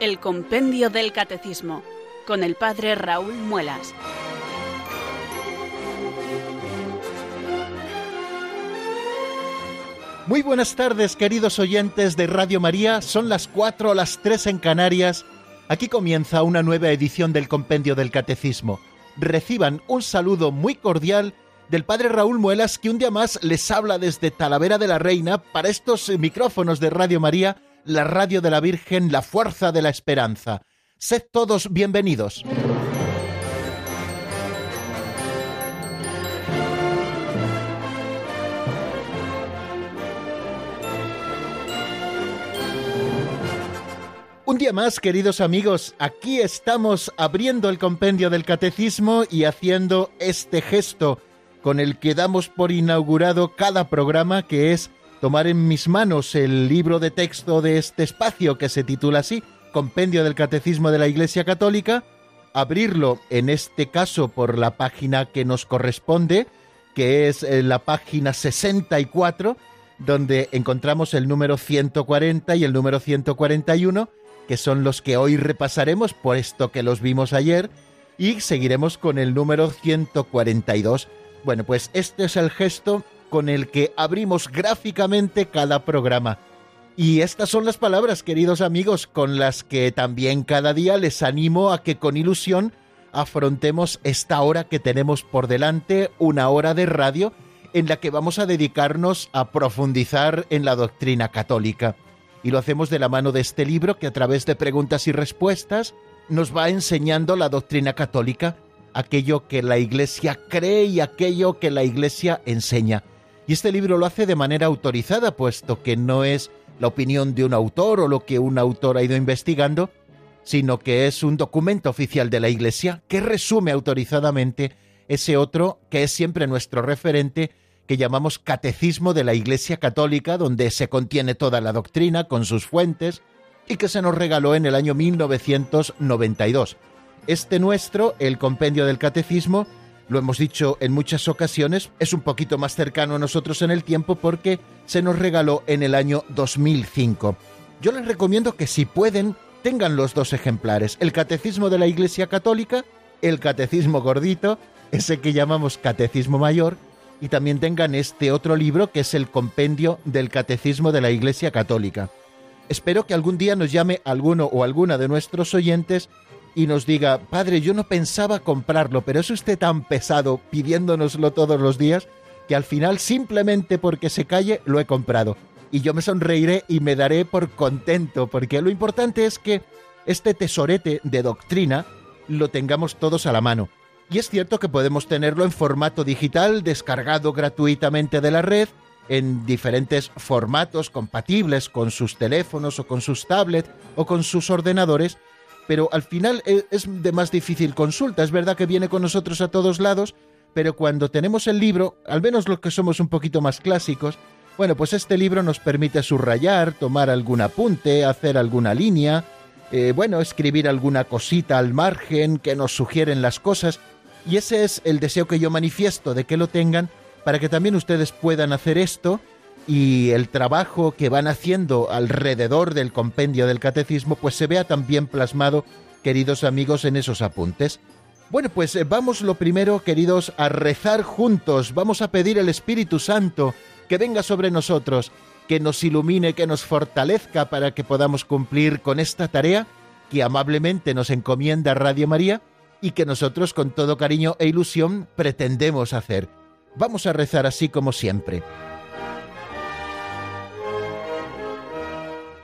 El Compendio del Catecismo, con el Padre Raúl Muelas. Muy buenas tardes, queridos oyentes de Radio María. Son las 4 o las 3 en Canarias. Aquí comienza una nueva edición del Compendio del Catecismo. Reciban un saludo muy cordial del Padre Raúl Muelas, que un día más les habla desde Talavera de la Reina para estos micrófonos de Radio María, la radio de la Virgen, la fuerza de la esperanza. Sed todos bienvenidos. Un día más, queridos amigos, aquí estamos abriendo el compendio del catecismo y haciendo este gesto con el que damos por inaugurado cada programa, que es tomar en mis manos el libro de texto de este espacio que se titula así, Compendio del Catecismo de la Iglesia Católica, abrirlo en este caso por la página que nos corresponde, que es eh, la página 64, donde encontramos el número 140 y el número 141, que son los que hoy repasaremos, puesto que los vimos ayer, y seguiremos con el número 142. Bueno, pues este es el gesto con el que abrimos gráficamente cada programa. Y estas son las palabras, queridos amigos, con las que también cada día les animo a que con ilusión afrontemos esta hora que tenemos por delante, una hora de radio en la que vamos a dedicarnos a profundizar en la doctrina católica. Y lo hacemos de la mano de este libro que a través de preguntas y respuestas nos va enseñando la doctrina católica aquello que la Iglesia cree y aquello que la Iglesia enseña. Y este libro lo hace de manera autorizada, puesto que no es la opinión de un autor o lo que un autor ha ido investigando, sino que es un documento oficial de la Iglesia que resume autorizadamente ese otro que es siempre nuestro referente, que llamamos Catecismo de la Iglesia Católica, donde se contiene toda la doctrina con sus fuentes, y que se nos regaló en el año 1992. Este nuestro, el compendio del catecismo, lo hemos dicho en muchas ocasiones, es un poquito más cercano a nosotros en el tiempo porque se nos regaló en el año 2005. Yo les recomiendo que si pueden, tengan los dos ejemplares, el Catecismo de la Iglesia Católica, el Catecismo Gordito, ese que llamamos Catecismo Mayor, y también tengan este otro libro que es el Compendio del Catecismo de la Iglesia Católica. Espero que algún día nos llame alguno o alguna de nuestros oyentes y nos diga, Padre, yo no pensaba comprarlo, pero es usted tan pesado pidiéndonoslo todos los días que al final simplemente porque se calle lo he comprado. Y yo me sonreiré y me daré por contento, porque lo importante es que este tesorete de doctrina lo tengamos todos a la mano. Y es cierto que podemos tenerlo en formato digital, descargado gratuitamente de la red, en diferentes formatos compatibles con sus teléfonos o con sus tablets o con sus ordenadores, pero al final e, es de más difícil consulta. Es verdad que viene con nosotros a todos lados, pero cuando tenemos el libro, al menos los que somos un poquito más clásicos, bueno, pues este libro nos permite subrayar, tomar algún apunte, hacer alguna línea, eh, bueno, escribir alguna cosita al margen que nos sugieren las cosas. Y ese es el deseo que yo manifiesto de que lo tengan para que también ustedes puedan hacer esto y el trabajo que van haciendo alrededor del compendio del catecismo pues se vea también plasmado, queridos amigos, en esos apuntes. Bueno, pues eh, vamos lo primero, queridos, a rezar juntos, vamos a pedir el Espíritu Santo que venga sobre nosotros, que nos ilumine, que nos fortalezca para que podamos cumplir con esta tarea que amablemente nos encomienda Radio María y que nosotros con todo cariño e ilusión pretendemos hacer. Vamos a rezar así como siempre.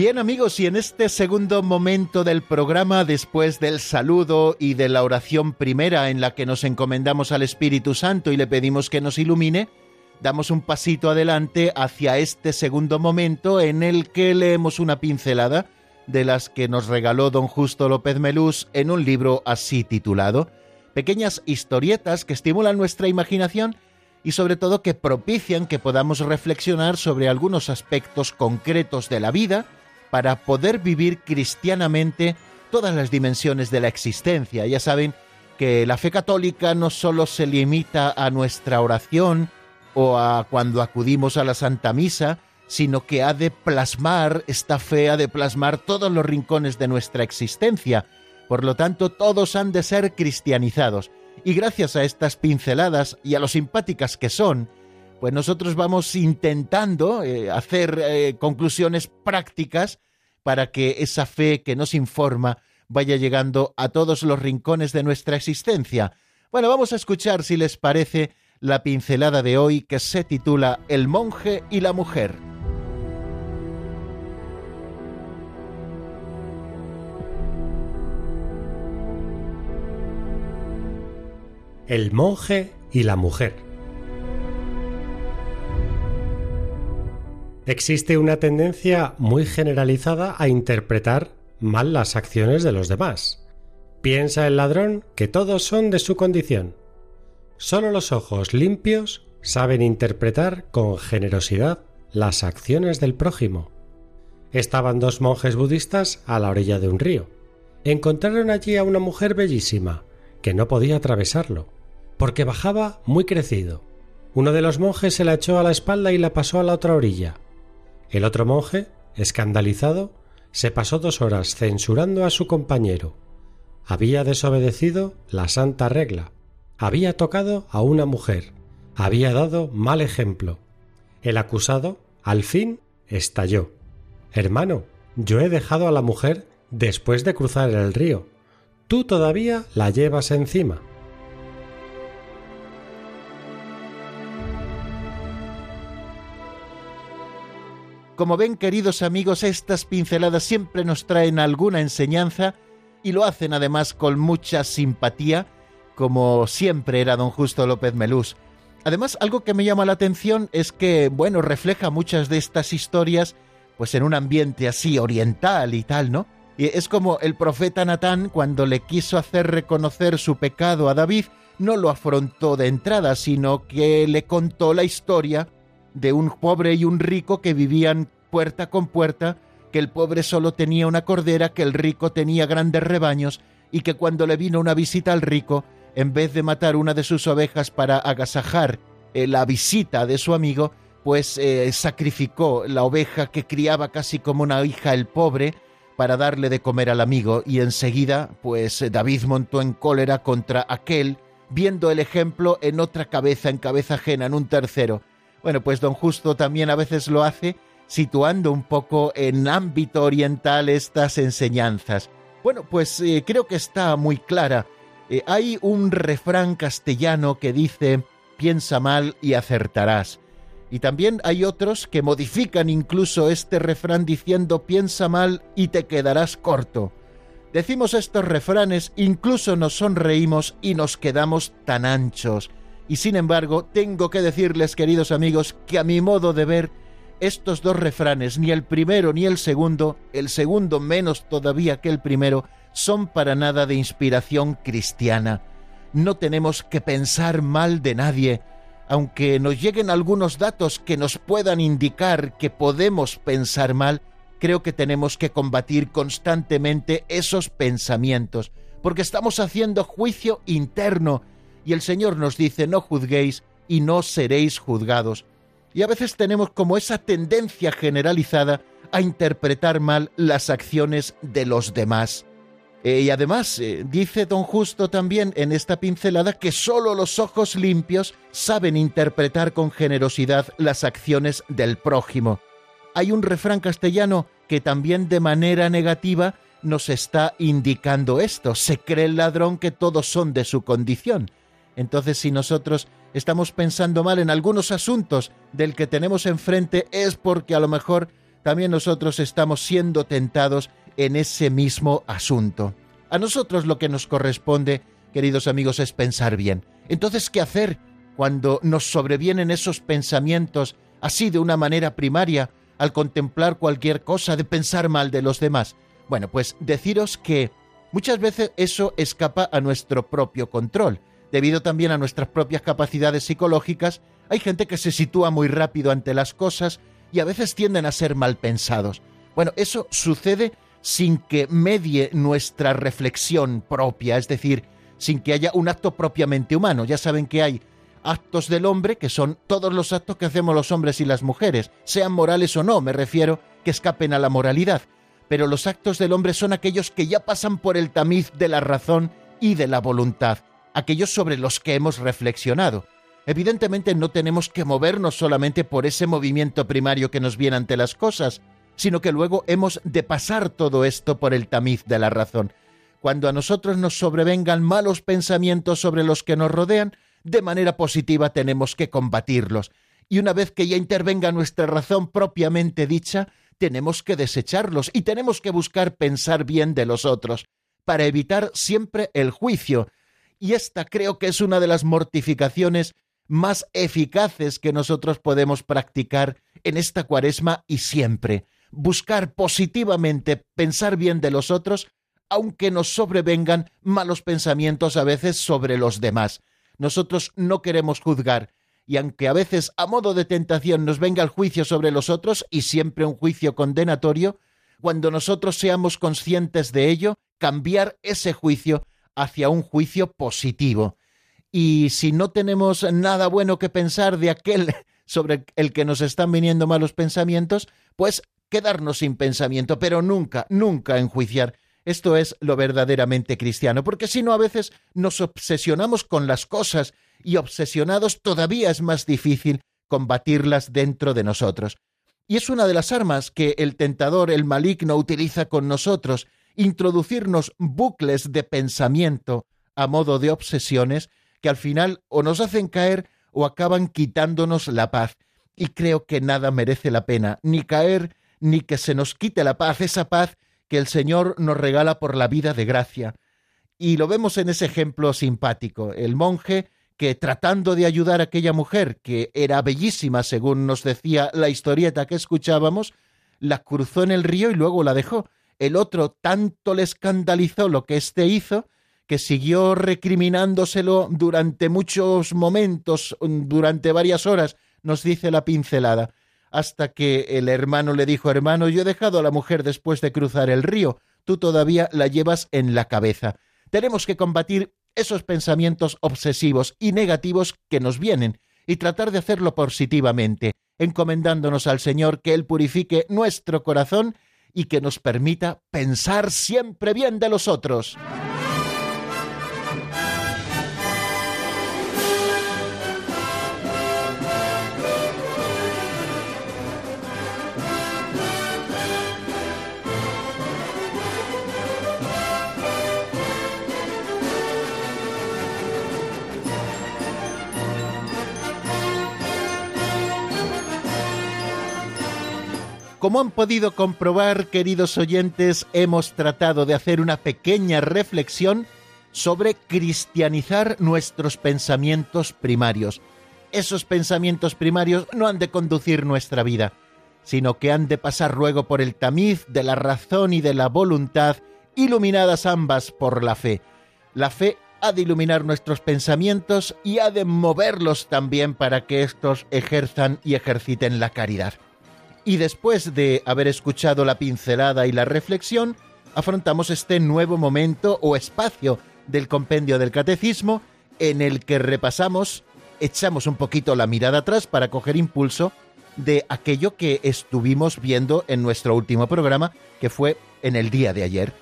Bien amigos, y en este segundo momento del programa, después del saludo y de la oración primera en la que nos encomendamos al Espíritu Santo y le pedimos que nos ilumine, damos un pasito adelante hacia este segundo momento en el que leemos una pincelada de las que nos regaló don Justo López Melús en un libro así titulado, pequeñas historietas que estimulan nuestra imaginación y sobre todo que propician que podamos reflexionar sobre algunos aspectos concretos de la vida, para poder vivir cristianamente todas las dimensiones de la existencia. Ya saben que la fe católica no solo se limita a nuestra oración o a cuando acudimos a la Santa Misa, sino que ha de plasmar, esta fe ha de plasmar todos los rincones de nuestra existencia. Por lo tanto, todos han de ser cristianizados. Y gracias a estas pinceladas y a lo simpáticas que son, pues nosotros vamos intentando eh, hacer eh, conclusiones prácticas para que esa fe que nos informa vaya llegando a todos los rincones de nuestra existencia. Bueno, vamos a escuchar, si les parece, la pincelada de hoy que se titula El monje y la mujer. El monje y la mujer. Existe una tendencia muy generalizada a interpretar mal las acciones de los demás. Piensa el ladrón que todos son de su condición. Solo los ojos limpios saben interpretar con generosidad las acciones del prójimo. Estaban dos monjes budistas a la orilla de un río. Encontraron allí a una mujer bellísima, que no podía atravesarlo, porque bajaba muy crecido. Uno de los monjes se la echó a la espalda y la pasó a la otra orilla. El otro monje, escandalizado, se pasó dos horas censurando a su compañero. Había desobedecido la santa regla, había tocado a una mujer, había dado mal ejemplo. El acusado, al fin, estalló. Hermano, yo he dejado a la mujer después de cruzar el río. Tú todavía la llevas encima. Como ven, queridos amigos, estas pinceladas siempre nos traen alguna enseñanza y lo hacen además con mucha simpatía, como siempre era don Justo López Melús. Además, algo que me llama la atención es que, bueno, refleja muchas de estas historias pues en un ambiente así oriental y tal, ¿no? Y es como el profeta Natán cuando le quiso hacer reconocer su pecado a David, no lo afrontó de entrada, sino que le contó la historia de un pobre y un rico que vivían puerta con puerta, que el pobre solo tenía una cordera, que el rico tenía grandes rebaños, y que cuando le vino una visita al rico, en vez de matar una de sus ovejas para agasajar eh, la visita de su amigo, pues eh, sacrificó la oveja que criaba casi como una hija el pobre, para darle de comer al amigo, y enseguida, pues David montó en cólera contra aquel, viendo el ejemplo en otra cabeza, en cabeza ajena, en un tercero, bueno, pues don Justo también a veces lo hace situando un poco en ámbito oriental estas enseñanzas. Bueno, pues eh, creo que está muy clara. Eh, hay un refrán castellano que dice, piensa mal y acertarás. Y también hay otros que modifican incluso este refrán diciendo, piensa mal y te quedarás corto. Decimos estos refranes, incluso nos sonreímos y nos quedamos tan anchos. Y sin embargo, tengo que decirles, queridos amigos, que a mi modo de ver, estos dos refranes, ni el primero ni el segundo, el segundo menos todavía que el primero, son para nada de inspiración cristiana. No tenemos que pensar mal de nadie, aunque nos lleguen algunos datos que nos puedan indicar que podemos pensar mal, creo que tenemos que combatir constantemente esos pensamientos, porque estamos haciendo juicio interno y el Señor nos dice, no juzguéis y no seréis juzgados. Y a veces tenemos como esa tendencia generalizada a interpretar mal las acciones de los demás. Eh, y además, eh, dice don Justo también en esta pincelada que sólo los ojos limpios saben interpretar con generosidad las acciones del prójimo. Hay un refrán castellano que también de manera negativa nos está indicando esto. Se cree el ladrón que todos son de su condición. Entonces, si nosotros estamos pensando mal en algunos asuntos del que tenemos enfrente, es porque a lo mejor también nosotros estamos siendo tentados en ese mismo asunto. A nosotros lo que nos corresponde, queridos amigos, es pensar bien. Entonces, ¿qué hacer cuando nos sobrevienen esos pensamientos así de una manera primaria al contemplar cualquier cosa de pensar mal de los demás? Bueno, pues deciros que muchas veces eso escapa a nuestro propio control. Debido también a nuestras propias capacidades psicológicas, hay gente que se sitúa muy rápido ante las cosas y a veces tienden a ser mal pensados. Bueno, eso sucede sin que medie nuestra reflexión propia, es decir, sin que haya un acto propiamente humano. Ya saben que hay actos del hombre, que son todos los actos que hacemos los hombres y las mujeres, sean morales o no, me refiero que escapen a la moralidad pero los actos del hombre son aquellos que ya pasan por el tamiz de la razón y de la voluntad, aquellos sobre los que hemos reflexionado. Evidentemente no tenemos que movernos solamente por ese movimiento primario que nos viene ante las cosas, sino que luego hemos de pasar todo esto por el tamiz de la razón. Cuando a nosotros nos sobrevengan malos pensamientos sobre los que nos rodean, de manera positiva tenemos que combatirlos. Y una vez que ya intervenga nuestra razón propiamente dicha, tenemos que desecharlos y tenemos que buscar pensar bien de los otros, para evitar siempre el juicio. Y esta creo que es una de las mortificaciones más eficaces que nosotros podemos practicar en esta cuaresma y siempre. Buscar positivamente pensar bien de los otros, aunque nos sobrevengan malos pensamientos a veces sobre los demás. Nosotros no queremos juzgar, y aunque a veces a modo de tentación nos venga el juicio sobre los otros y siempre un juicio condenatorio, cuando nosotros seamos conscientes de ello, cambiar ese juicio hacia un juicio positivo. Y si no tenemos nada bueno que pensar de aquel sobre el que nos están viniendo malos pensamientos, pues quedarnos sin pensamiento, pero nunca, nunca enjuiciar. Esto es lo verdaderamente cristiano, porque si no a veces nos obsesionamos con las cosas y obsesionados todavía es más difícil combatirlas dentro de nosotros. Y es una de las armas que el tentador, el maligno, utiliza con nosotros, introducirnos bucles de pensamiento a modo de obsesiones que al final o nos hacen caer o acaban quitándonos la paz. Y creo que nada merece la pena, ni caer, ni que se nos quite la paz, esa paz que el Señor nos regala por la vida de gracia. Y lo vemos en ese ejemplo simpático. El monje que tratando de ayudar a aquella mujer, que era bellísima, según nos decía la historieta que escuchábamos, la cruzó en el río y luego la dejó. El otro tanto le escandalizó lo que éste hizo, que siguió recriminándoselo durante muchos momentos, durante varias horas, nos dice la pincelada, hasta que el hermano le dijo, hermano, yo he dejado a la mujer después de cruzar el río, tú todavía la llevas en la cabeza. Tenemos que combatir esos pensamientos obsesivos y negativos que nos vienen y tratar de hacerlo positivamente, encomendándonos al Señor que Él purifique nuestro corazón y que nos permita pensar siempre bien de los otros. Como han podido comprobar, queridos oyentes, hemos tratado de hacer una pequeña reflexión sobre cristianizar nuestros pensamientos primarios. Esos pensamientos primarios no han de conducir nuestra vida, sino que han de pasar luego por el tamiz de la razón y de la voluntad, iluminadas ambas por la fe. La fe ha de iluminar nuestros pensamientos y ha de moverlos también para que éstos ejerzan y ejerciten la caridad. Y después de haber escuchado la pincelada y la reflexión, afrontamos este nuevo momento o espacio del compendio del catecismo en el que repasamos, echamos un poquito la mirada atrás para coger impulso de aquello que estuvimos viendo en nuestro último programa, que fue en el día de ayer.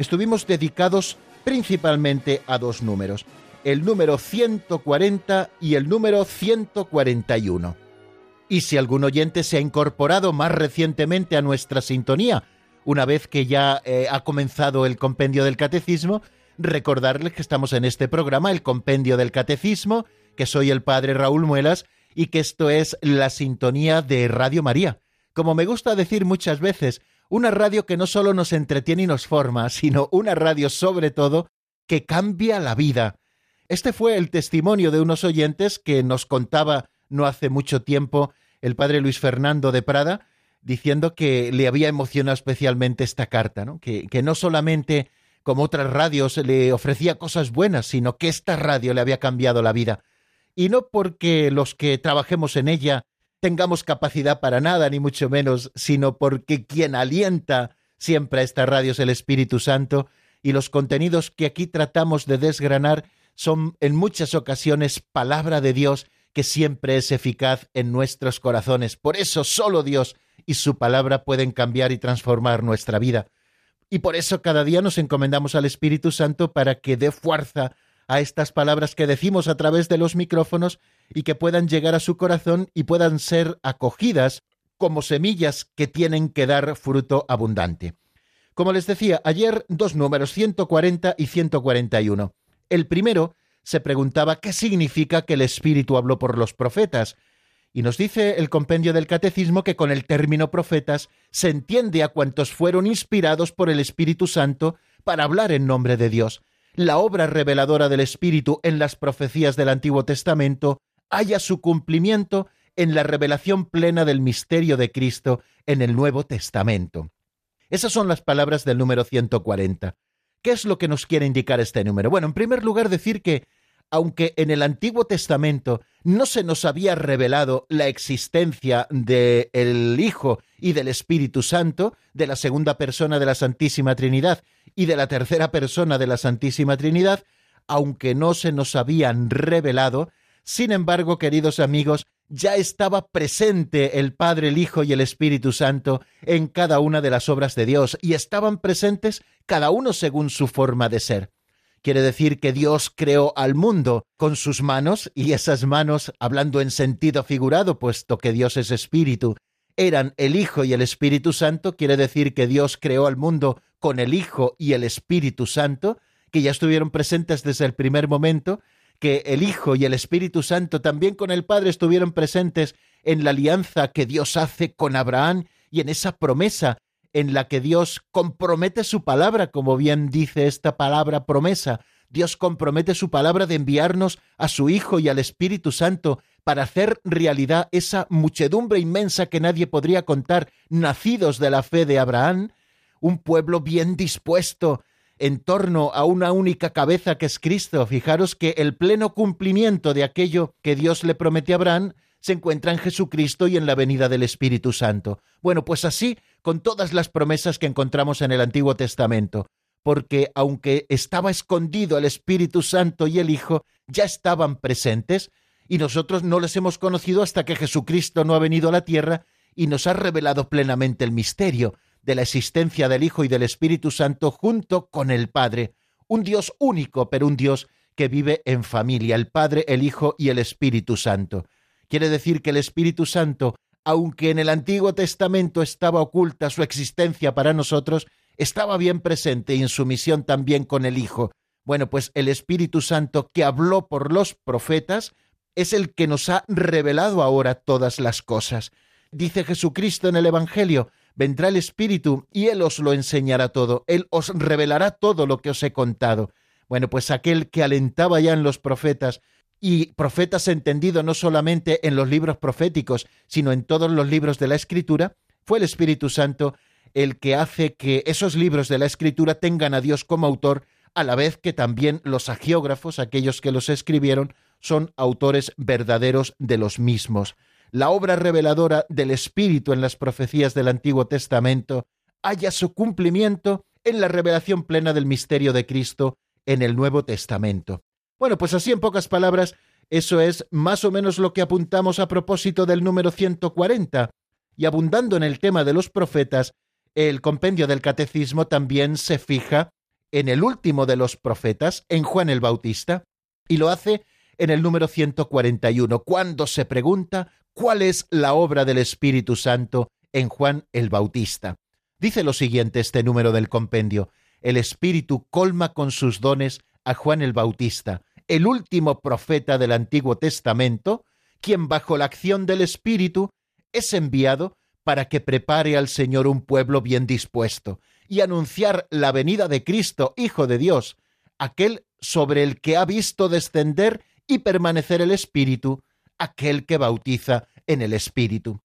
Estuvimos dedicados principalmente a dos números, el número 140 y el número 141. Y si algún oyente se ha incorporado más recientemente a nuestra sintonía, una vez que ya eh, ha comenzado el compendio del catecismo, recordarles que estamos en este programa, el compendio del catecismo, que soy el padre Raúl Muelas y que esto es la sintonía de Radio María, como me gusta decir muchas veces, una radio que no solo nos entretiene y nos forma, sino una radio sobre todo que cambia la vida. Este fue el testimonio de unos oyentes que nos contaba no hace mucho tiempo el padre Luis Fernando de Prada, diciendo que le había emocionado especialmente esta carta, ¿no? Que, que no solamente como otras radios le ofrecía cosas buenas, sino que esta radio le había cambiado la vida. Y no porque los que trabajemos en ella tengamos capacidad para nada, ni mucho menos, sino porque quien alienta siempre a esta radio es el Espíritu Santo, y los contenidos que aquí tratamos de desgranar son en muchas ocasiones palabra de Dios que siempre es eficaz en nuestros corazones. Por eso solo Dios y su palabra pueden cambiar y transformar nuestra vida. Y por eso cada día nos encomendamos al Espíritu Santo para que dé fuerza a estas palabras que decimos a través de los micrófonos y que puedan llegar a su corazón y puedan ser acogidas como semillas que tienen que dar fruto abundante. Como les decía, ayer dos números, 140 y 141. El primero se preguntaba qué significa que el Espíritu habló por los profetas, y nos dice el compendio del Catecismo que con el término profetas se entiende a cuantos fueron inspirados por el Espíritu Santo para hablar en nombre de Dios. La obra reveladora del Espíritu en las profecías del Antiguo Testamento haya su cumplimiento en la revelación plena del misterio de Cristo en el Nuevo Testamento. Esas son las palabras del número 140. ¿Qué es lo que nos quiere indicar este número? Bueno, en primer lugar decir que aunque en el Antiguo Testamento no se nos había revelado la existencia del el Hijo y del Espíritu Santo, de la segunda persona de la Santísima Trinidad y de la tercera persona de la Santísima Trinidad, aunque no se nos habían revelado, sin embargo, queridos amigos, ya estaba presente el Padre, el Hijo y el Espíritu Santo en cada una de las obras de Dios, y estaban presentes cada uno según su forma de ser. Quiere decir que Dios creó al mundo con sus manos, y esas manos, hablando en sentido figurado, puesto que Dios es espíritu, eran el Hijo y el Espíritu Santo, quiere decir que Dios creó al mundo con el Hijo y el Espíritu Santo, que ya estuvieron presentes desde el primer momento, que el Hijo y el Espíritu Santo también con el Padre estuvieron presentes en la alianza que Dios hace con Abraham y en esa promesa en la que Dios compromete su palabra, como bien dice esta palabra promesa. Dios compromete su palabra de enviarnos a su Hijo y al Espíritu Santo para hacer realidad esa muchedumbre inmensa que nadie podría contar, nacidos de la fe de Abraham, un pueblo bien dispuesto en torno a una única cabeza que es Cristo. Fijaros que el pleno cumplimiento de aquello que Dios le promete a Abraham se encuentra en Jesucristo y en la venida del Espíritu Santo. Bueno, pues así con todas las promesas que encontramos en el Antiguo Testamento, porque aunque estaba escondido el Espíritu Santo y el Hijo, ya estaban presentes, y nosotros no les hemos conocido hasta que Jesucristo no ha venido a la tierra y nos ha revelado plenamente el misterio de la existencia del Hijo y del Espíritu Santo junto con el Padre, un Dios único, pero un Dios que vive en familia, el Padre, el Hijo y el Espíritu Santo. Quiere decir que el Espíritu Santo, aunque en el Antiguo Testamento estaba oculta su existencia para nosotros, estaba bien presente y en su misión también con el Hijo. Bueno, pues el Espíritu Santo que habló por los profetas es el que nos ha revelado ahora todas las cosas. Dice Jesucristo en el Evangelio, vendrá el Espíritu y Él os lo enseñará todo, Él os revelará todo lo que os he contado. Bueno, pues aquel que alentaba ya en los profetas y profetas entendido no solamente en los libros proféticos, sino en todos los libros de la Escritura, fue el Espíritu Santo el que hace que esos libros de la Escritura tengan a Dios como autor, a la vez que también los agiógrafos, aquellos que los escribieron, son autores verdaderos de los mismos. La obra reveladora del Espíritu en las profecías del Antiguo Testamento haya su cumplimiento en la revelación plena del misterio de Cristo en el Nuevo Testamento. Bueno, pues así en pocas palabras, eso es más o menos lo que apuntamos a propósito del número 140. Y abundando en el tema de los profetas, el compendio del catecismo también se fija en el último de los profetas, en Juan el Bautista, y lo hace en el número 141, cuando se pregunta cuál es la obra del Espíritu Santo en Juan el Bautista. Dice lo siguiente este número del compendio, el Espíritu colma con sus dones a Juan el Bautista, el último profeta del Antiguo Testamento, quien bajo la acción del Espíritu es enviado para que prepare al Señor un pueblo bien dispuesto y anunciar la venida de Cristo, Hijo de Dios, aquel sobre el que ha visto descender y permanecer el Espíritu, aquel que bautiza en el Espíritu.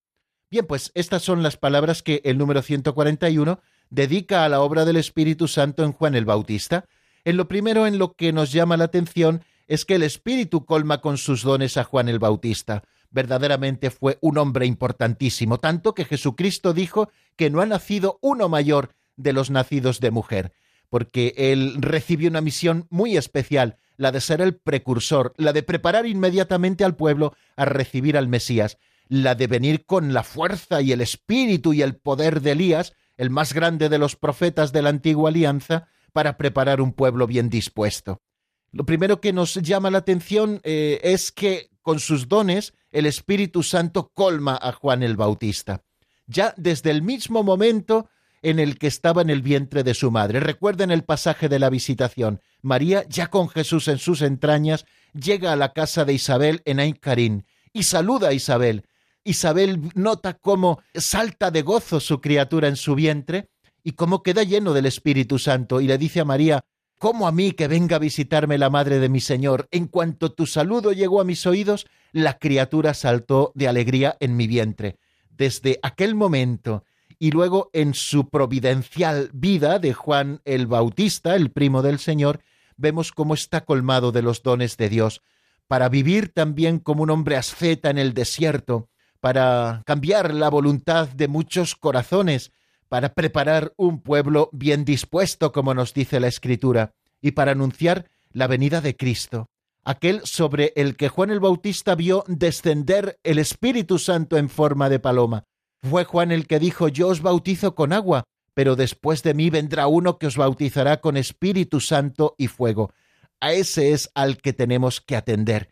Bien, pues estas son las palabras que el número 141 dedica a la obra del Espíritu Santo en Juan el Bautista. En lo primero en lo que nos llama la atención es que el Espíritu colma con sus dones a Juan el Bautista. Verdaderamente fue un hombre importantísimo, tanto que Jesucristo dijo que no ha nacido uno mayor de los nacidos de mujer, porque él recibió una misión muy especial, la de ser el precursor, la de preparar inmediatamente al pueblo a recibir al Mesías, la de venir con la fuerza y el espíritu y el poder de Elías, el más grande de los profetas de la antigua alianza, para preparar un pueblo bien dispuesto. Lo primero que nos llama la atención eh, es que con sus dones el Espíritu Santo colma a Juan el Bautista. Ya desde el mismo momento en el que estaba en el vientre de su madre. Recuerden el pasaje de la visitación. María, ya con Jesús en sus entrañas, llega a la casa de Isabel en Ain y saluda a Isabel. Isabel nota cómo salta de gozo su criatura en su vientre y cómo queda lleno del Espíritu Santo y le dice a María, ¿Cómo a mí que venga a visitarme la madre de mi Señor? En cuanto tu saludo llegó a mis oídos, la criatura saltó de alegría en mi vientre. Desde aquel momento y luego en su providencial vida de Juan el Bautista, el primo del Señor, vemos cómo está colmado de los dones de Dios, para vivir también como un hombre asceta en el desierto, para cambiar la voluntad de muchos corazones, para preparar un pueblo bien dispuesto, como nos dice la Escritura, y para anunciar la venida de Cristo, aquel sobre el que Juan el Bautista vio descender el Espíritu Santo en forma de paloma, fue Juan el que dijo, yo os bautizo con agua, pero después de mí vendrá uno que os bautizará con Espíritu Santo y fuego. A ese es al que tenemos que atender.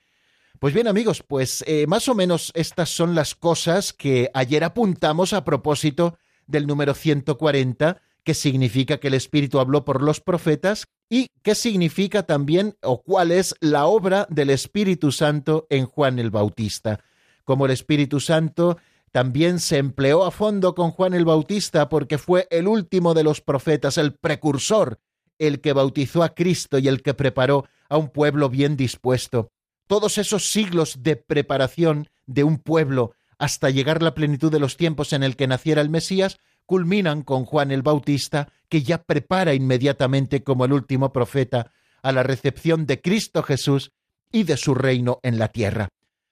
Pues bien amigos, pues eh, más o menos estas son las cosas que ayer apuntamos a propósito del número 140, que significa que el Espíritu habló por los profetas, y qué significa también o cuál es la obra del Espíritu Santo en Juan el Bautista. Como el Espíritu Santo también se empleó a fondo con Juan el Bautista porque fue el último de los profetas, el precursor, el que bautizó a Cristo y el que preparó a un pueblo bien dispuesto. Todos esos siglos de preparación de un pueblo hasta llegar la plenitud de los tiempos en el que naciera el Mesías, culminan con Juan el Bautista, que ya prepara inmediatamente como el último profeta a la recepción de Cristo Jesús y de su reino en la tierra.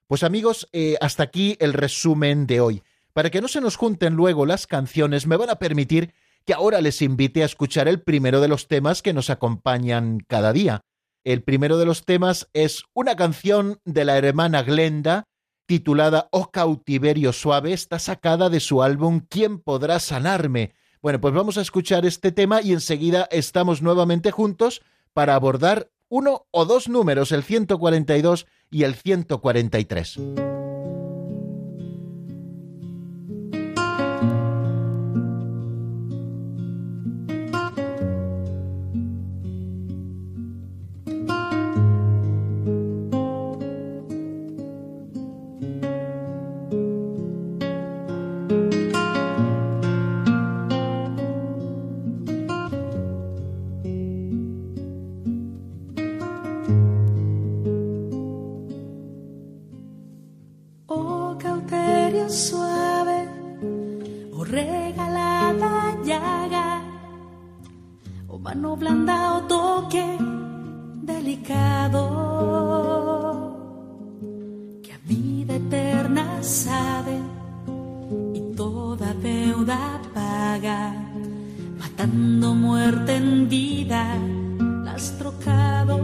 Pues amigos, eh, hasta aquí el resumen de hoy. Para que no se nos junten luego las canciones, me van a permitir que ahora les invite a escuchar el primero de los temas que nos acompañan cada día. El primero de los temas es una canción de la hermana Glenda titulada Oh cautiverio suave, está sacada de su álbum ¿Quién podrá sanarme? Bueno, pues vamos a escuchar este tema y enseguida estamos nuevamente juntos para abordar uno o dos números, el 142 y el 143. saben y toda deuda paga, matando muerte en vida, las trocado.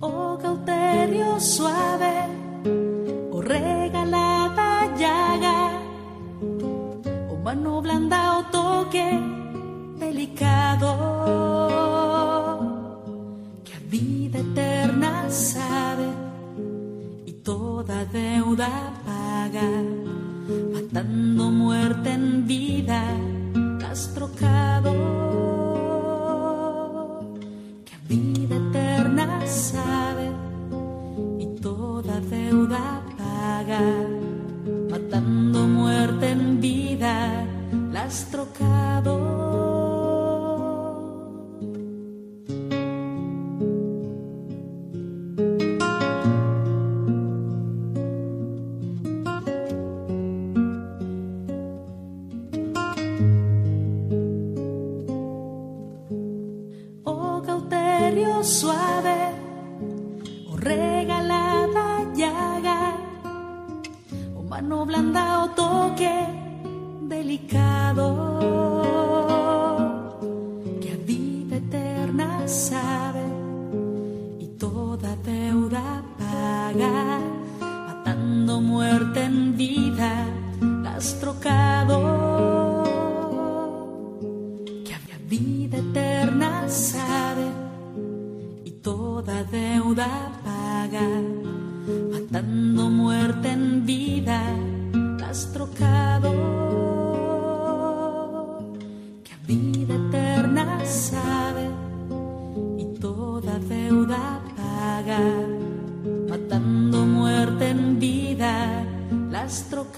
Oh cauterio suave, oh regalada llaga, oh mano blanda o oh, toque delicado. la deuda paga, matando muerte en vida, has trocado. Que a vida eterna sabe y toda deuda paga, matando muerte en vida, las trocado. Deuda paga matando muerte en vida, has trocado. Que a vida eterna sabe y toda deuda paga, matando muerte en vida, la has.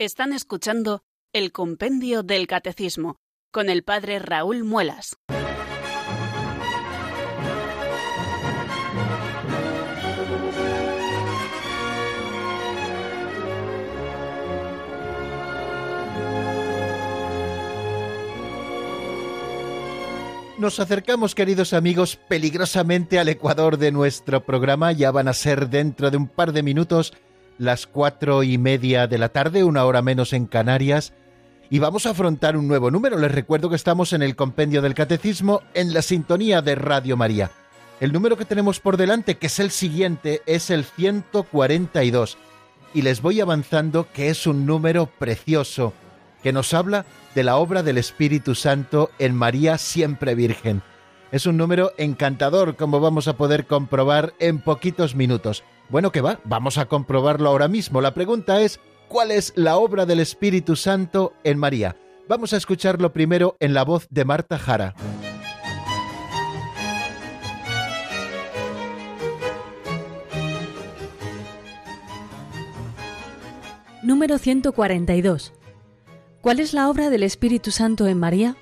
Están escuchando el Compendio del Catecismo con el Padre Raúl Muelas. Nos acercamos, queridos amigos, peligrosamente al ecuador de nuestro programa. Ya van a ser dentro de un par de minutos las cuatro y media de la tarde, una hora menos en Canarias, y vamos a afrontar un nuevo número. Les recuerdo que estamos en el Compendio del Catecismo en la sintonía de Radio María. El número que tenemos por delante, que es el siguiente, es el 142. Y les voy avanzando que es un número precioso, que nos habla de la obra del Espíritu Santo en María siempre Virgen. Es un número encantador, como vamos a poder comprobar en poquitos minutos. Bueno, que va, vamos a comprobarlo ahora mismo. La pregunta es, ¿cuál es la obra del Espíritu Santo en María? Vamos a escucharlo primero en la voz de Marta Jara. Número 142. ¿Cuál es la obra del Espíritu Santo en María?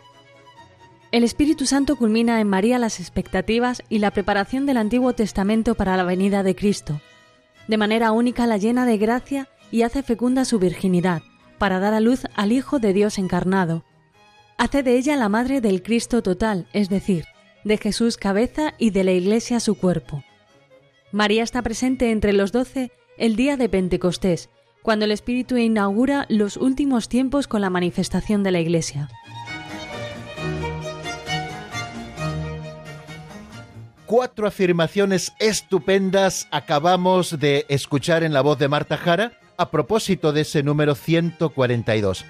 El Espíritu Santo culmina en María las expectativas y la preparación del Antiguo Testamento para la venida de Cristo de manera única la llena de gracia y hace fecunda su virginidad, para dar a luz al Hijo de Dios encarnado. Hace de ella la madre del Cristo total, es decir, de Jesús cabeza y de la Iglesia su cuerpo. María está presente entre los doce el día de Pentecostés, cuando el Espíritu inaugura los últimos tiempos con la manifestación de la Iglesia. Cuatro afirmaciones estupendas acabamos de escuchar en la voz de Marta Jara a propósito de ese número 142.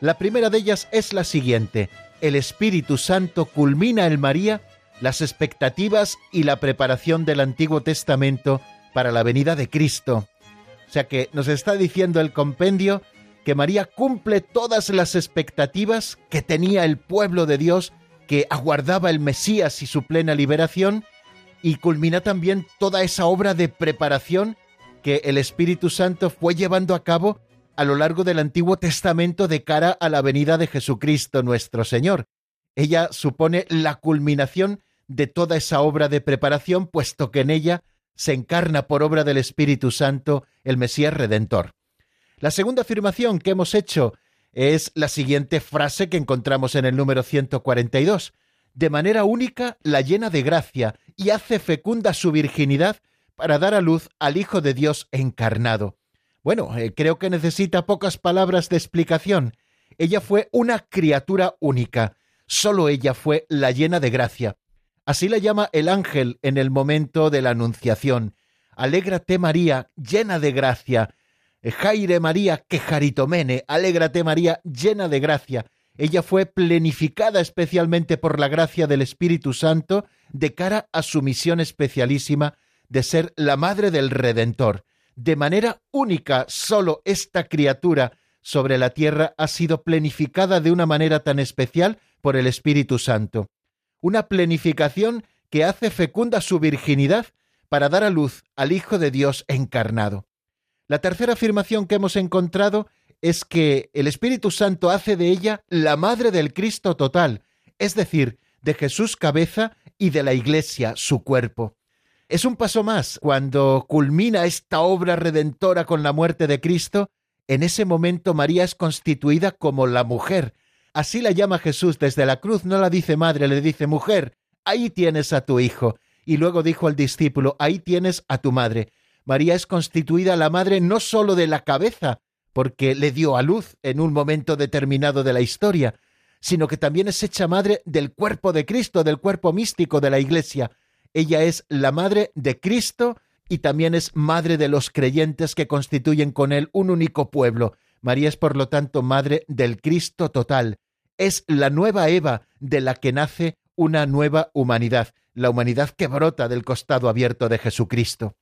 La primera de ellas es la siguiente. El Espíritu Santo culmina en María las expectativas y la preparación del Antiguo Testamento para la venida de Cristo. O sea que nos está diciendo el compendio que María cumple todas las expectativas que tenía el pueblo de Dios que aguardaba el Mesías y su plena liberación y culmina también toda esa obra de preparación que el Espíritu Santo fue llevando a cabo a lo largo del Antiguo Testamento de cara a la venida de Jesucristo nuestro Señor. Ella supone la culminación de toda esa obra de preparación, puesto que en ella se encarna por obra del Espíritu Santo el Mesías Redentor. La segunda afirmación que hemos hecho es la siguiente frase que encontramos en el número 142 de manera única la llena de gracia y hace fecunda su virginidad para dar a luz al Hijo de Dios encarnado. Bueno, eh, creo que necesita pocas palabras de explicación. Ella fue una criatura única, solo ella fue la llena de gracia. Así la llama el ángel en el momento de la anunciación. Alégrate María, llena de gracia. Jaire María, quejaritomene, alégrate María, llena de gracia ella fue plenificada especialmente por la gracia del Espíritu Santo de cara a su misión especialísima de ser la madre del Redentor. De manera única, sólo esta criatura sobre la tierra ha sido plenificada de una manera tan especial por el Espíritu Santo. Una plenificación que hace fecunda su virginidad para dar a luz al Hijo de Dios encarnado. La tercera afirmación que hemos encontrado es que el Espíritu Santo hace de ella la madre del Cristo total, es decir, de Jesús cabeza y de la Iglesia su cuerpo. Es un paso más cuando culmina esta obra redentora con la muerte de Cristo. En ese momento María es constituida como la mujer. Así la llama Jesús desde la cruz, no la dice madre, le dice mujer, ahí tienes a tu hijo. Y luego dijo al discípulo, ahí tienes a tu madre. María es constituida la madre no sólo de la cabeza, porque le dio a luz en un momento determinado de la historia, sino que también es hecha madre del cuerpo de Cristo, del cuerpo místico de la Iglesia. Ella es la madre de Cristo y también es madre de los creyentes que constituyen con él un único pueblo. María es, por lo tanto, madre del Cristo total. Es la nueva Eva de la que nace una nueva humanidad, la humanidad que brota del costado abierto de Jesucristo.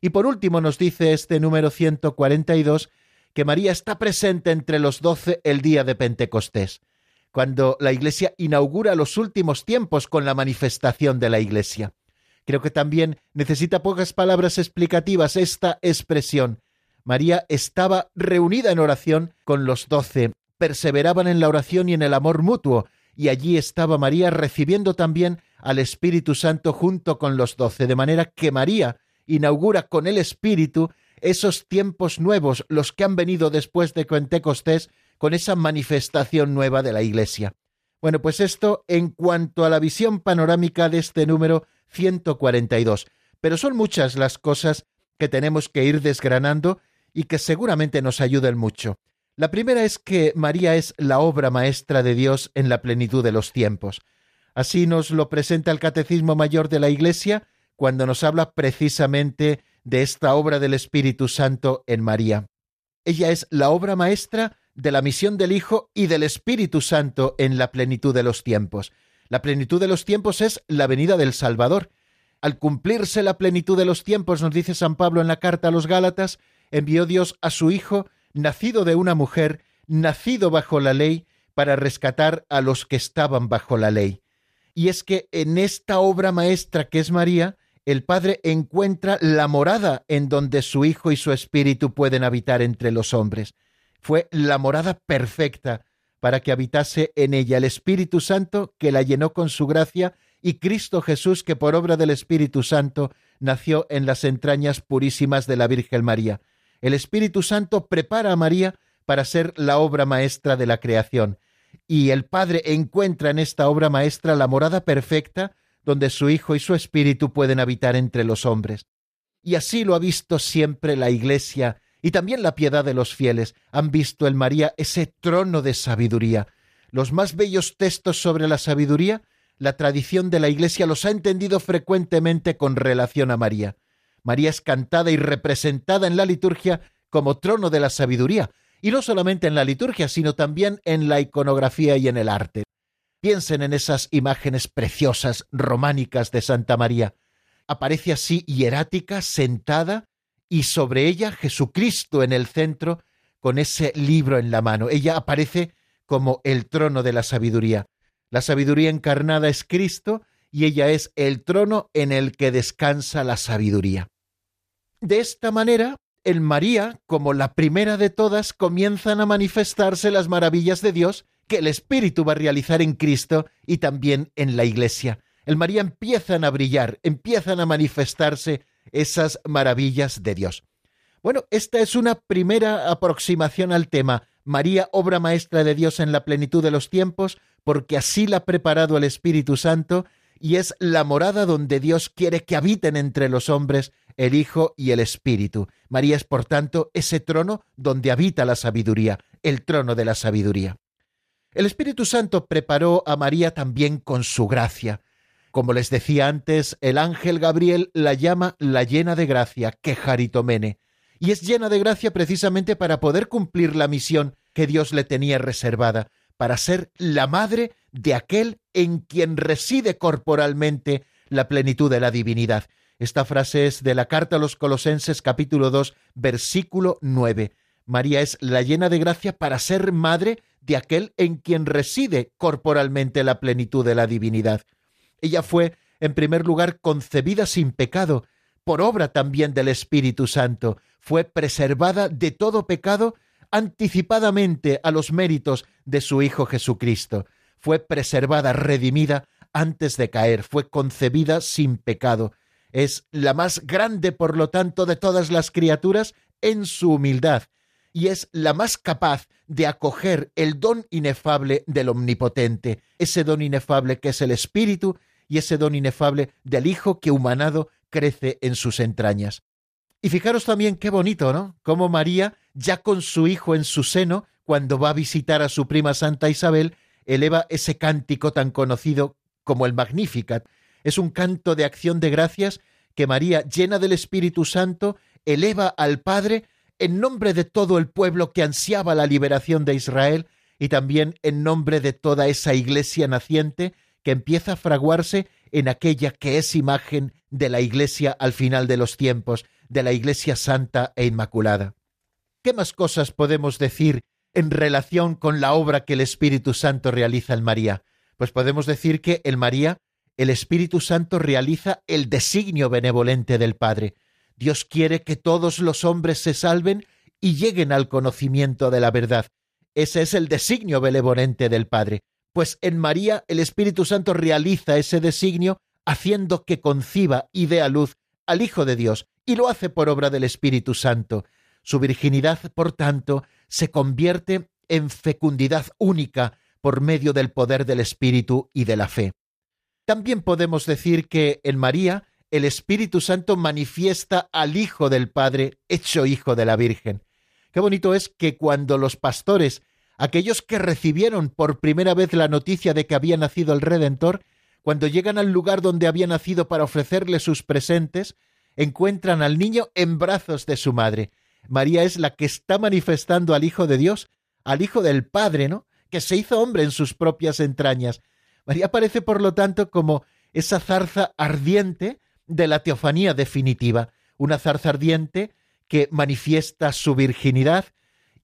Y por último nos dice este número 142 que María está presente entre los doce el día de Pentecostés, cuando la Iglesia inaugura los últimos tiempos con la manifestación de la Iglesia. Creo que también necesita pocas palabras explicativas esta expresión. María estaba reunida en oración con los doce, perseveraban en la oración y en el amor mutuo, y allí estaba María recibiendo también al Espíritu Santo junto con los doce, de manera que María inaugura con el Espíritu esos tiempos nuevos, los que han venido después de Pentecostés, con esa manifestación nueva de la Iglesia. Bueno, pues esto en cuanto a la visión panorámica de este número 142. Pero son muchas las cosas que tenemos que ir desgranando y que seguramente nos ayuden mucho. La primera es que María es la obra maestra de Dios en la plenitud de los tiempos. Así nos lo presenta el Catecismo Mayor de la Iglesia cuando nos habla precisamente de esta obra del Espíritu Santo en María. Ella es la obra maestra de la misión del Hijo y del Espíritu Santo en la plenitud de los tiempos. La plenitud de los tiempos es la venida del Salvador. Al cumplirse la plenitud de los tiempos, nos dice San Pablo en la carta a los Gálatas, envió Dios a su Hijo, nacido de una mujer, nacido bajo la ley, para rescatar a los que estaban bajo la ley. Y es que en esta obra maestra que es María, el Padre encuentra la morada en donde su Hijo y su Espíritu pueden habitar entre los hombres. Fue la morada perfecta para que habitase en ella el Espíritu Santo que la llenó con su gracia y Cristo Jesús que por obra del Espíritu Santo nació en las entrañas purísimas de la Virgen María. El Espíritu Santo prepara a María para ser la obra maestra de la creación, y el Padre encuentra en esta obra maestra la morada perfecta donde su Hijo y su Espíritu pueden habitar entre los hombres. Y así lo ha visto siempre la Iglesia y también la piedad de los fieles. Han visto en María ese trono de sabiduría. Los más bellos textos sobre la sabiduría, la tradición de la Iglesia los ha entendido frecuentemente con relación a María. María es cantada y representada en la liturgia como trono de la sabiduría, y no solamente en la liturgia, sino también en la iconografía y en el arte. Piensen en esas imágenes preciosas románicas de Santa María. Aparece así hierática, sentada, y sobre ella Jesucristo en el centro, con ese libro en la mano. Ella aparece como el trono de la sabiduría. La sabiduría encarnada es Cristo y ella es el trono en el que descansa la sabiduría. De esta manera, en María, como la primera de todas, comienzan a manifestarse las maravillas de Dios que el Espíritu va a realizar en Cristo y también en la Iglesia. En María empiezan a brillar, empiezan a manifestarse esas maravillas de Dios. Bueno, esta es una primera aproximación al tema. María, obra maestra de Dios en la plenitud de los tiempos, porque así la ha preparado el Espíritu Santo, y es la morada donde Dios quiere que habiten entre los hombres el Hijo y el Espíritu. María es, por tanto, ese trono donde habita la sabiduría, el trono de la sabiduría. El Espíritu Santo preparó a María también con su gracia. Como les decía antes, el ángel Gabriel la llama la llena de gracia, quejaritomene, y es llena de gracia precisamente para poder cumplir la misión que Dios le tenía reservada, para ser la madre de aquel en quien reside corporalmente la plenitud de la divinidad. Esta frase es de la carta a los Colosenses capítulo 2 versículo 9. María es la llena de gracia para ser madre de aquel en quien reside corporalmente la plenitud de la divinidad. Ella fue, en primer lugar, concebida sin pecado, por obra también del Espíritu Santo, fue preservada de todo pecado anticipadamente a los méritos de su Hijo Jesucristo, fue preservada, redimida antes de caer, fue concebida sin pecado. Es la más grande, por lo tanto, de todas las criaturas en su humildad, y es la más capaz de acoger el don inefable del Omnipotente, ese don inefable que es el Espíritu y ese don inefable del Hijo que humanado crece en sus entrañas. Y fijaros también qué bonito, ¿no? Cómo María, ya con su hijo en su seno, cuando va a visitar a su prima Santa Isabel, eleva ese cántico tan conocido como el Magnificat. Es un canto de acción de gracias que María, llena del Espíritu Santo, eleva al Padre en nombre de todo el pueblo que ansiaba la liberación de Israel y también en nombre de toda esa iglesia naciente que empieza a fraguarse en aquella que es imagen de la iglesia al final de los tiempos, de la iglesia santa e inmaculada. ¿Qué más cosas podemos decir en relación con la obra que el Espíritu Santo realiza en María? Pues podemos decir que en María el Espíritu Santo realiza el designio benevolente del Padre. Dios quiere que todos los hombres se salven y lleguen al conocimiento de la verdad. Ese es el designio benevolente del Padre. Pues en María el Espíritu Santo realiza ese designio haciendo que conciba y dé a luz al Hijo de Dios, y lo hace por obra del Espíritu Santo. Su virginidad, por tanto, se convierte en fecundidad única por medio del poder del Espíritu y de la fe. También podemos decir que en María el Espíritu Santo manifiesta al Hijo del Padre, hecho Hijo de la Virgen. Qué bonito es que cuando los pastores, aquellos que recibieron por primera vez la noticia de que había nacido el Redentor, cuando llegan al lugar donde había nacido para ofrecerle sus presentes, encuentran al niño en brazos de su madre. María es la que está manifestando al Hijo de Dios, al Hijo del Padre, ¿no? Que se hizo hombre en sus propias entrañas. María aparece, por lo tanto, como esa zarza ardiente de la teofanía definitiva, una zarza ardiente que manifiesta su virginidad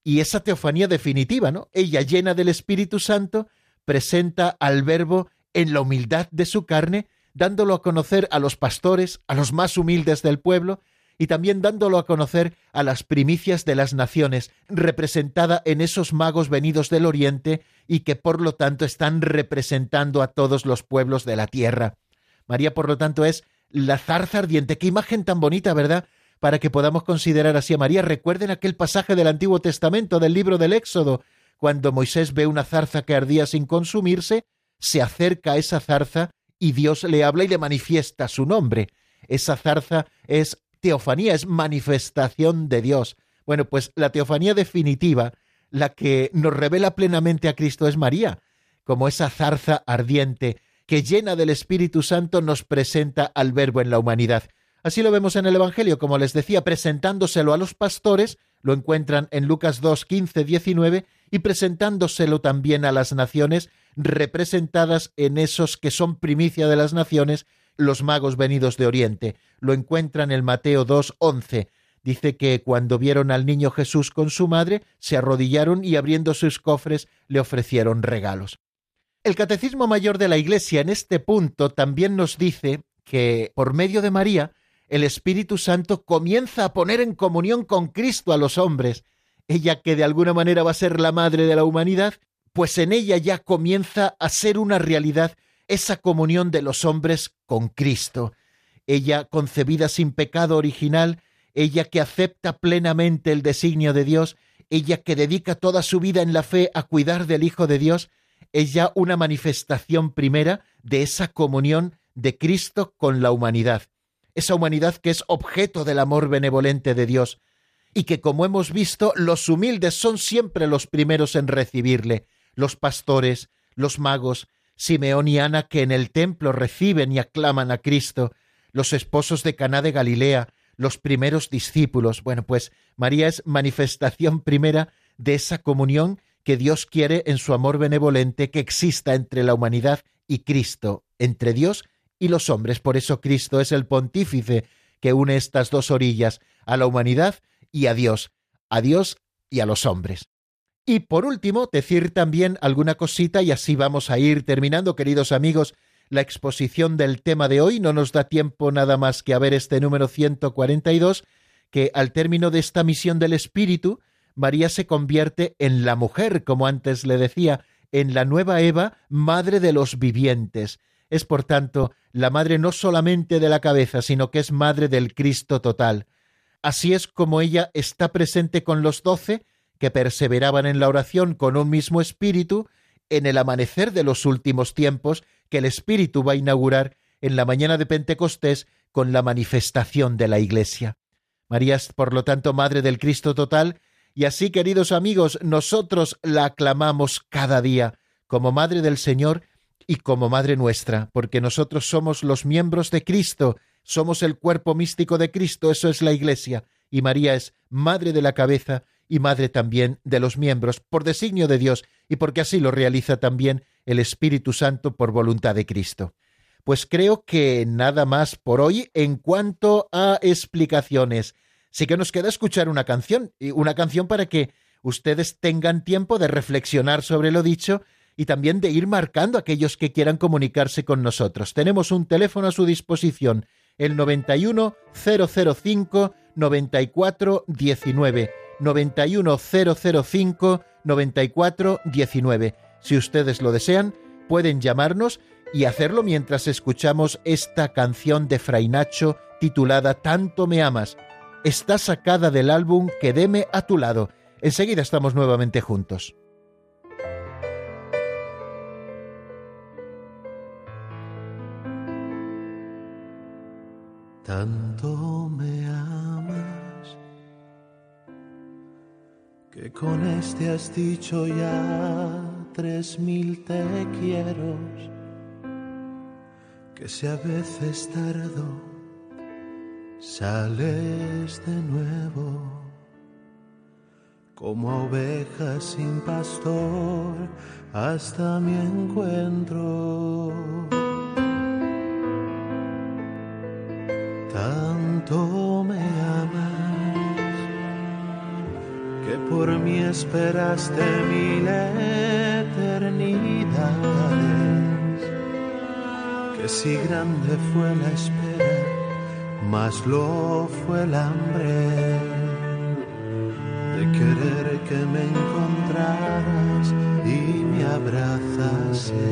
y esa teofanía definitiva, ¿no? Ella, llena del Espíritu Santo, presenta al Verbo en la humildad de su carne, dándolo a conocer a los pastores, a los más humildes del pueblo, y también dándolo a conocer a las primicias de las naciones, representada en esos magos venidos del Oriente y que por lo tanto están representando a todos los pueblos de la tierra. María, por lo tanto, es la zarza ardiente. Qué imagen tan bonita, ¿verdad? Para que podamos considerar así a María. Recuerden aquel pasaje del Antiguo Testamento, del libro del Éxodo, cuando Moisés ve una zarza que ardía sin consumirse, se acerca a esa zarza y Dios le habla y le manifiesta su nombre. Esa zarza es teofanía, es manifestación de Dios. Bueno, pues la teofanía definitiva, la que nos revela plenamente a Cristo es María, como esa zarza ardiente que llena del Espíritu Santo nos presenta al Verbo en la humanidad. Así lo vemos en el Evangelio, como les decía, presentándoselo a los pastores, lo encuentran en Lucas 2, 15, 19, y presentándoselo también a las naciones, representadas en esos que son primicia de las naciones, los magos venidos de Oriente. Lo encuentran en Mateo 2, 11. Dice que cuando vieron al niño Jesús con su madre, se arrodillaron y abriendo sus cofres le ofrecieron regalos. El Catecismo Mayor de la Iglesia en este punto también nos dice que por medio de María el Espíritu Santo comienza a poner en comunión con Cristo a los hombres. Ella que de alguna manera va a ser la madre de la humanidad, pues en ella ya comienza a ser una realidad esa comunión de los hombres con Cristo. Ella concebida sin pecado original, ella que acepta plenamente el designio de Dios, ella que dedica toda su vida en la fe a cuidar del Hijo de Dios, es ya una manifestación primera de esa comunión de Cristo con la humanidad, esa humanidad que es objeto del amor benevolente de Dios, y que, como hemos visto, los humildes son siempre los primeros en recibirle, los pastores, los magos, Simeón y Ana que en el templo reciben y aclaman a Cristo, los esposos de Caná de Galilea, los primeros discípulos. Bueno, pues María es manifestación primera de esa comunión que Dios quiere en su amor benevolente que exista entre la humanidad y Cristo, entre Dios y los hombres. Por eso Cristo es el pontífice que une estas dos orillas, a la humanidad y a Dios, a Dios y a los hombres. Y por último, decir también alguna cosita y así vamos a ir terminando, queridos amigos, la exposición del tema de hoy. No nos da tiempo nada más que a ver este número 142, que al término de esta misión del Espíritu, María se convierte en la mujer, como antes le decía, en la nueva Eva, madre de los vivientes. es por tanto la madre no solamente de la cabeza, sino que es madre del Cristo total. Así es como ella está presente con los doce, que perseveraban en la oración con un mismo espíritu, en el amanecer de los últimos tiempos que el Espíritu va a inaugurar en la mañana de Pentecostés con la manifestación de la Iglesia. María es, por lo tanto, Madre del Cristo total, y así, queridos amigos, nosotros la aclamamos cada día como Madre del Señor y como Madre nuestra, porque nosotros somos los miembros de Cristo, somos el cuerpo místico de Cristo, eso es la Iglesia, y María es Madre de la cabeza y Madre también de los miembros, por designio de Dios y porque así lo realiza también el Espíritu Santo por voluntad de Cristo. Pues creo que nada más por hoy en cuanto a explicaciones sí que nos queda escuchar una canción, y una canción para que ustedes tengan tiempo de reflexionar sobre lo dicho y también de ir marcando a aquellos que quieran comunicarse con nosotros. Tenemos un teléfono a su disposición, el 91 005 94 19. 91 005 94 19. Si ustedes lo desean, pueden llamarnos y hacerlo mientras escuchamos esta canción de Fray Nacho titulada Tanto me amas está sacada del álbum Quedeme a tu lado. Enseguida estamos nuevamente juntos. Tanto me amas que con este has dicho ya tres mil te quiero, que si a veces tardo Sales de nuevo como oveja sin pastor hasta mi encuentro. Tanto me amas que por mí esperaste mil eternidades, que si grande fue la espera más lo fue el hambre de querer que me encontraras y me abrazase.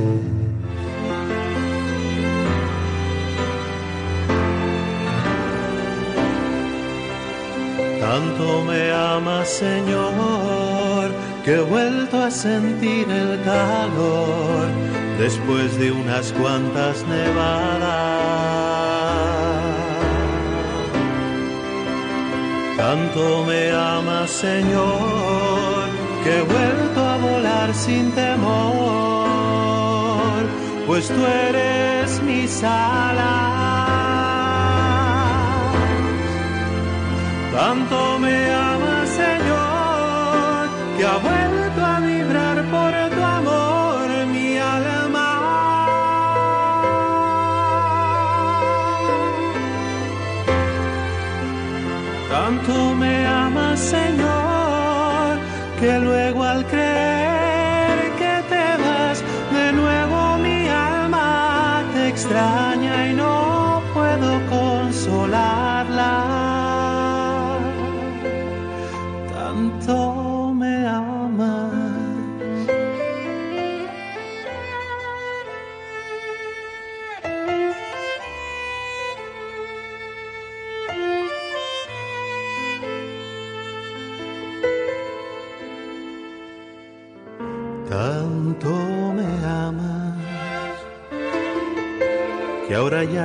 Tanto me ama Señor, que he vuelto a sentir el calor después de unas cuantas nevadas Tanto me ama, Señor, que he vuelto a volar sin temor, pues tú eres mi alas. Tanto me ama,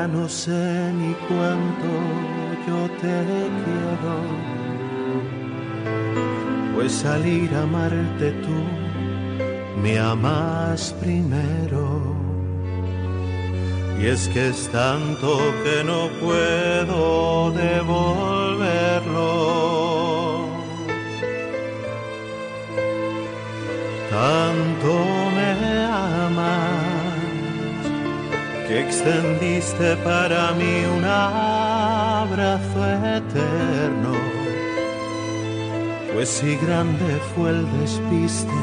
no sé ni cuánto yo te quiero. Pues salir a amarte tú me amas primero. Y es que es tanto que no puedo devolverlo. Tanto extendiste para mí un abrazo eterno. Pues si grande fue el despiste,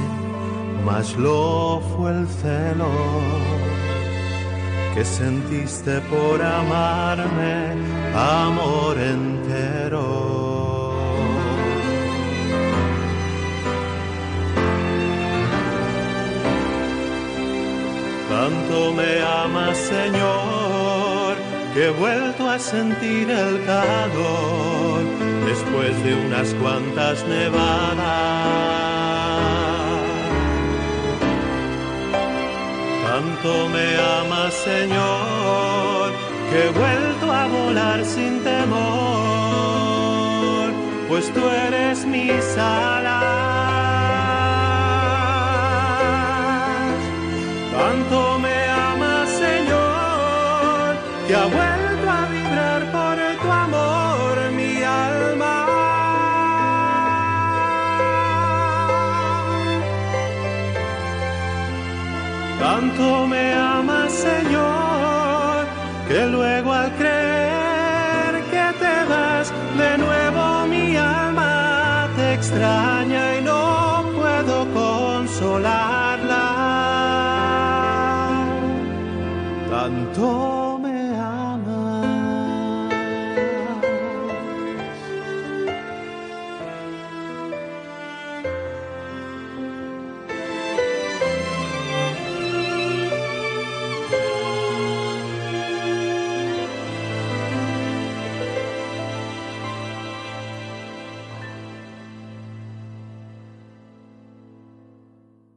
más lo fue el celo que sentiste por amarme, amor entero. Tanto me amas, Señor, que he vuelto a sentir el calor después de unas cuantas nevadas. Tanto me amas, Señor, que he vuelto a volar sin temor, pues tú eres mi alas. Tanto me amas, Señor, que ha vuelto a vibrar por tu amor mi alma. Tanto me amas, Señor,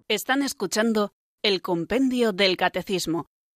Están escuchando el Compendio del Catecismo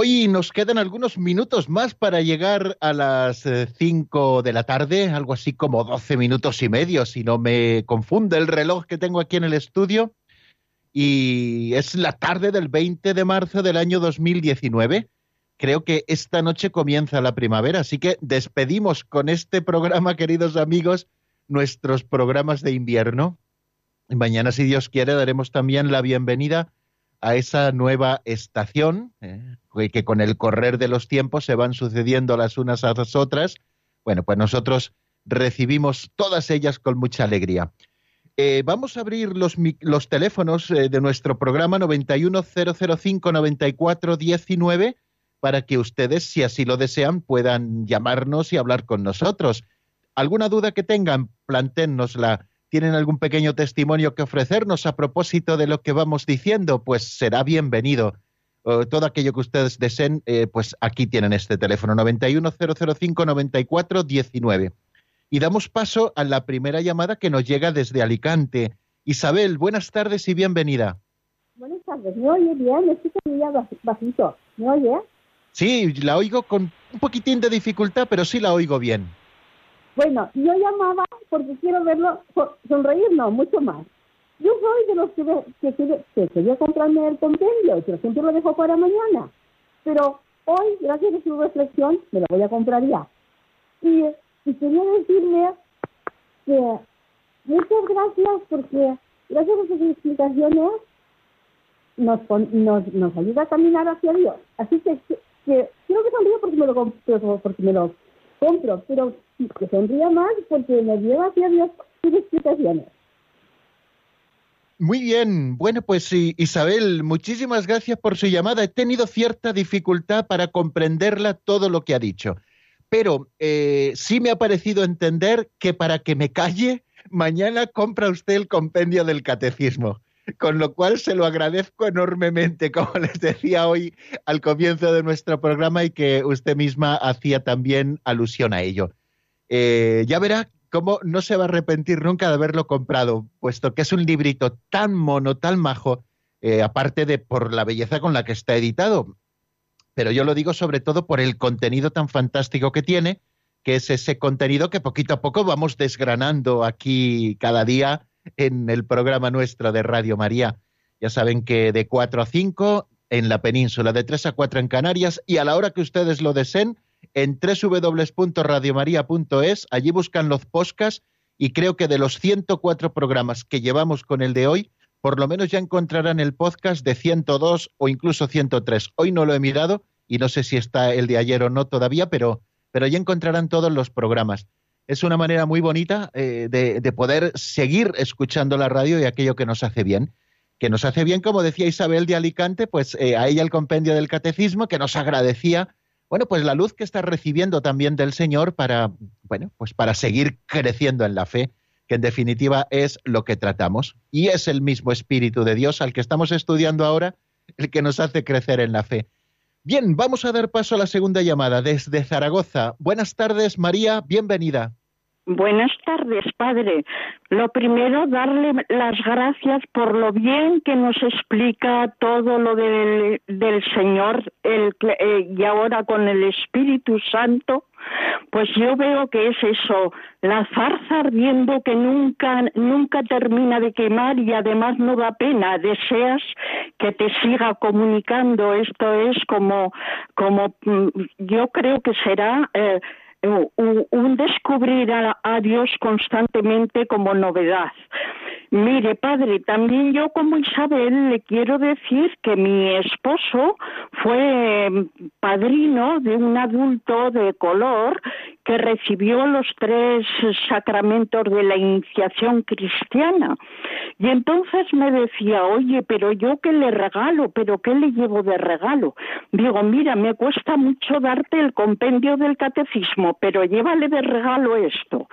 Hoy nos quedan algunos minutos más para llegar a las 5 de la tarde, algo así como 12 minutos y medio, si no me confunde el reloj que tengo aquí en el estudio. Y es la tarde del 20 de marzo del año 2019. Creo que esta noche comienza la primavera, así que despedimos con este programa, queridos amigos, nuestros programas de invierno. Mañana, si Dios quiere, daremos también la bienvenida a esa nueva estación, eh, que con el correr de los tiempos se van sucediendo las unas a las otras. Bueno, pues nosotros recibimos todas ellas con mucha alegría. Eh, vamos a abrir los, los teléfonos eh, de nuestro programa 910059419 para que ustedes, si así lo desean, puedan llamarnos y hablar con nosotros. ¿Alguna duda que tengan? Planténnosla tienen algún pequeño testimonio que ofrecernos a propósito de lo que vamos diciendo, pues será bienvenido. Uh, todo aquello que ustedes deseen, eh, pues aquí tienen este teléfono, 910059419. Y damos paso a la primera llamada que nos llega desde Alicante. Isabel, buenas tardes y bienvenida. Buenas tardes, ¿me oye bien? Me escucha bajito, ¿me oye? Sí, la oigo con un poquitín de dificultad, pero sí la oigo bien. Bueno, yo llamaba porque quiero verlo sonreír, no, mucho más. Yo soy de los que, que, que, que quería comprarme el compendio, pero siempre lo dejo para mañana. Pero hoy, gracias a su reflexión, me lo voy a comprar ya. Y, y quería decirle que muchas gracias porque gracias a sus explicaciones nos, nos, nos ayuda a caminar hacia Dios. Así que, que, que quiero que sonríe porque me lo, porque me lo compro, pero que sonría más porque me lleva hacia Dios sus explicaciones. Muy bien, bueno, pues Isabel, muchísimas gracias por su llamada. He tenido cierta dificultad para comprenderla todo lo que ha dicho, pero eh, sí me ha parecido entender que para que me calle, mañana compra usted el compendio del catecismo con lo cual se lo agradezco enormemente, como les decía hoy al comienzo de nuestro programa y que usted misma hacía también alusión a ello. Eh, ya verá cómo no se va a arrepentir nunca de haberlo comprado, puesto que es un librito tan mono, tan majo, eh, aparte de por la belleza con la que está editado. Pero yo lo digo sobre todo por el contenido tan fantástico que tiene, que es ese contenido que poquito a poco vamos desgranando aquí cada día en el programa nuestro de Radio María. Ya saben que de 4 a 5 en la península, de 3 a 4 en Canarias y a la hora que ustedes lo deseen en www.radiomaria.es, allí buscan los podcasts y creo que de los 104 programas que llevamos con el de hoy, por lo menos ya encontrarán el podcast de 102 o incluso 103. Hoy no lo he mirado y no sé si está el de ayer o no todavía, pero, pero allí encontrarán todos los programas. Es una manera muy bonita eh, de, poder seguir escuchando la radio y aquello que nos hace bien. Que nos hace bien, como decía Isabel de Alicante, pues eh, a ella el compendio del catecismo, que nos agradecía, bueno, pues la luz que está recibiendo también del Señor para, bueno, pues para seguir creciendo en la fe que en definitiva es lo que tratamos. Y es el mismo Espíritu de Dios al que estamos estudiando ahora el que nos hace crecer en la fe. Bien, vamos a dar paso a la segunda llamada desde Zaragoza. Buenas tardes, María, bienvenida. Buenas tardes, padre. Lo primero, darle las gracias por lo bien que nos explica todo lo del, Señor el, eh, y ahora con el Espíritu Santo. Pues yo veo que es eso, la farsa ardiendo que nunca, nunca termina de quemar y además no da pena. Deseas que te siga comunicando. Esto es como, como mm, yo creo que será. Eh, un, descubrir a, Dios constantemente como novedad. Mire, padre, también yo como Isabel le quiero decir que mi esposo fue padrino de un adulto de color que recibió los tres sacramentos de la iniciación cristiana. Y entonces me decía, oye, pero yo qué le regalo, pero qué le llevo de regalo. Digo, mira, me cuesta mucho darte el compendio del catecismo, pero llévale de regalo esto,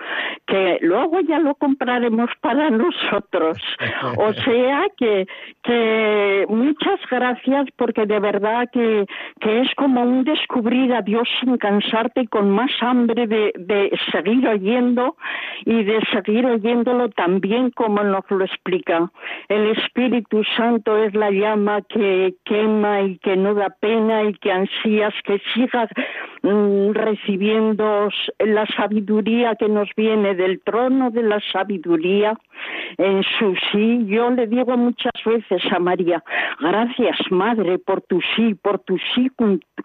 que luego ya lo compraremos para nosotros. O sea que, que muchas gracias porque de verdad que, que es como un descubrir a Dios sin cansarte y con más hambre de, seguir oyendo y de seguir oyéndolo también como nos lo explica. El Espíritu Santo es la llama que quema y que no da pena y que ansías que siga mm, recibiendo la sabiduría que nos viene del trono de la sabiduría en su sí. Yo le digo muchas veces a María, gracias Madre por tu sí, por tu sí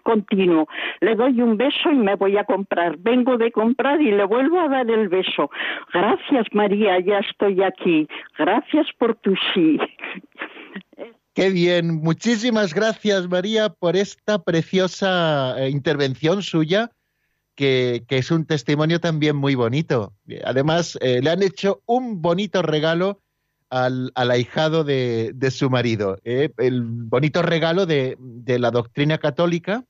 continuo. Le doy un beso y me voy a comprar. Vengo de comprar y le vuelvo a dar el beso. Gracias, María, ya estoy aquí. Gracias por tu sí. Qué bien, muchísimas gracias María por esta preciosa eh, intervención suya, que, es un testimonio también muy bonito. Además, eh, le han hecho un bonito regalo al, ahijado de, su marido, eh, el bonito regalo de, de la doctrina católica,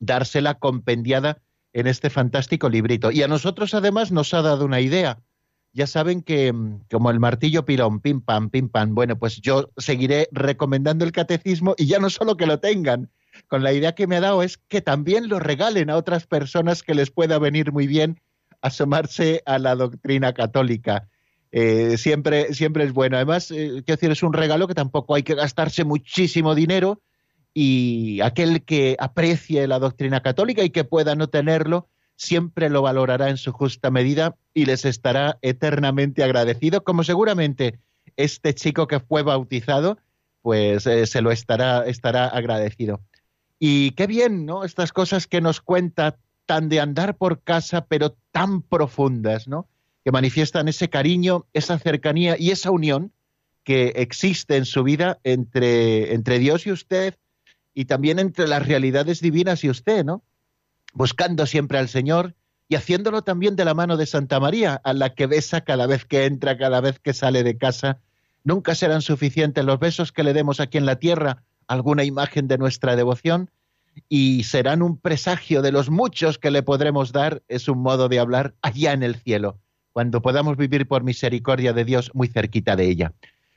dársela compendiada en este fantástico librito. Y a nosotros además nos ha dado una idea. Ya saben que mm, como el martillo pilón, pim pam, pim pam, bueno, pues yo seguiré recomendando el catecismo y ya no solo que lo tengan, con la idea que me ha dado es que también lo regalen a otras personas que les pueda venir muy bien asomarse a la doctrina católica. Eh, siempre, siempre es bueno. Además, eh, quiero decir, es un regalo que tampoco hay que gastarse muchísimo dinero, y aquel que aprecie la doctrina católica y que pueda no tenerlo, siempre lo valorará en su justa medida y les estará eternamente agradecido, como seguramente este chico que fue bautizado, pues eh, se lo estará, estará agradecido. Y qué bien, ¿no? Estas cosas que nos cuenta tan de andar por casa, pero tan profundas, ¿no? Que manifiestan ese cariño, esa cercanía y esa unión que existe en su vida entre, entre Dios y usted, y también entre las realidades divinas y usted, ¿no? Buscando siempre al Señor y haciéndolo también de la mano de Santa María, a la que besa cada vez que entra, cada vez que sale de casa. Nunca serán suficientes los besos que le demos aquí en la tierra, alguna imagen de nuestra devoción, y serán un presagio de los muchos que le podremos dar, es un modo de hablar allá en el cielo, cuando podamos vivir por misericordia de Dios muy cerquita de ella.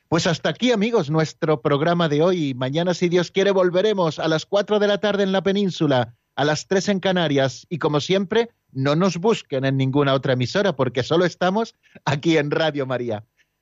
Pues hasta aquí, amigos, nuestro programa de hoy. Mañana, si Dios quiere, volveremos a las cuatro de la tarde en la península, a las tres en Canarias. Y como siempre, no nos busquen en ninguna otra emisora, porque solo estamos aquí en Radio María.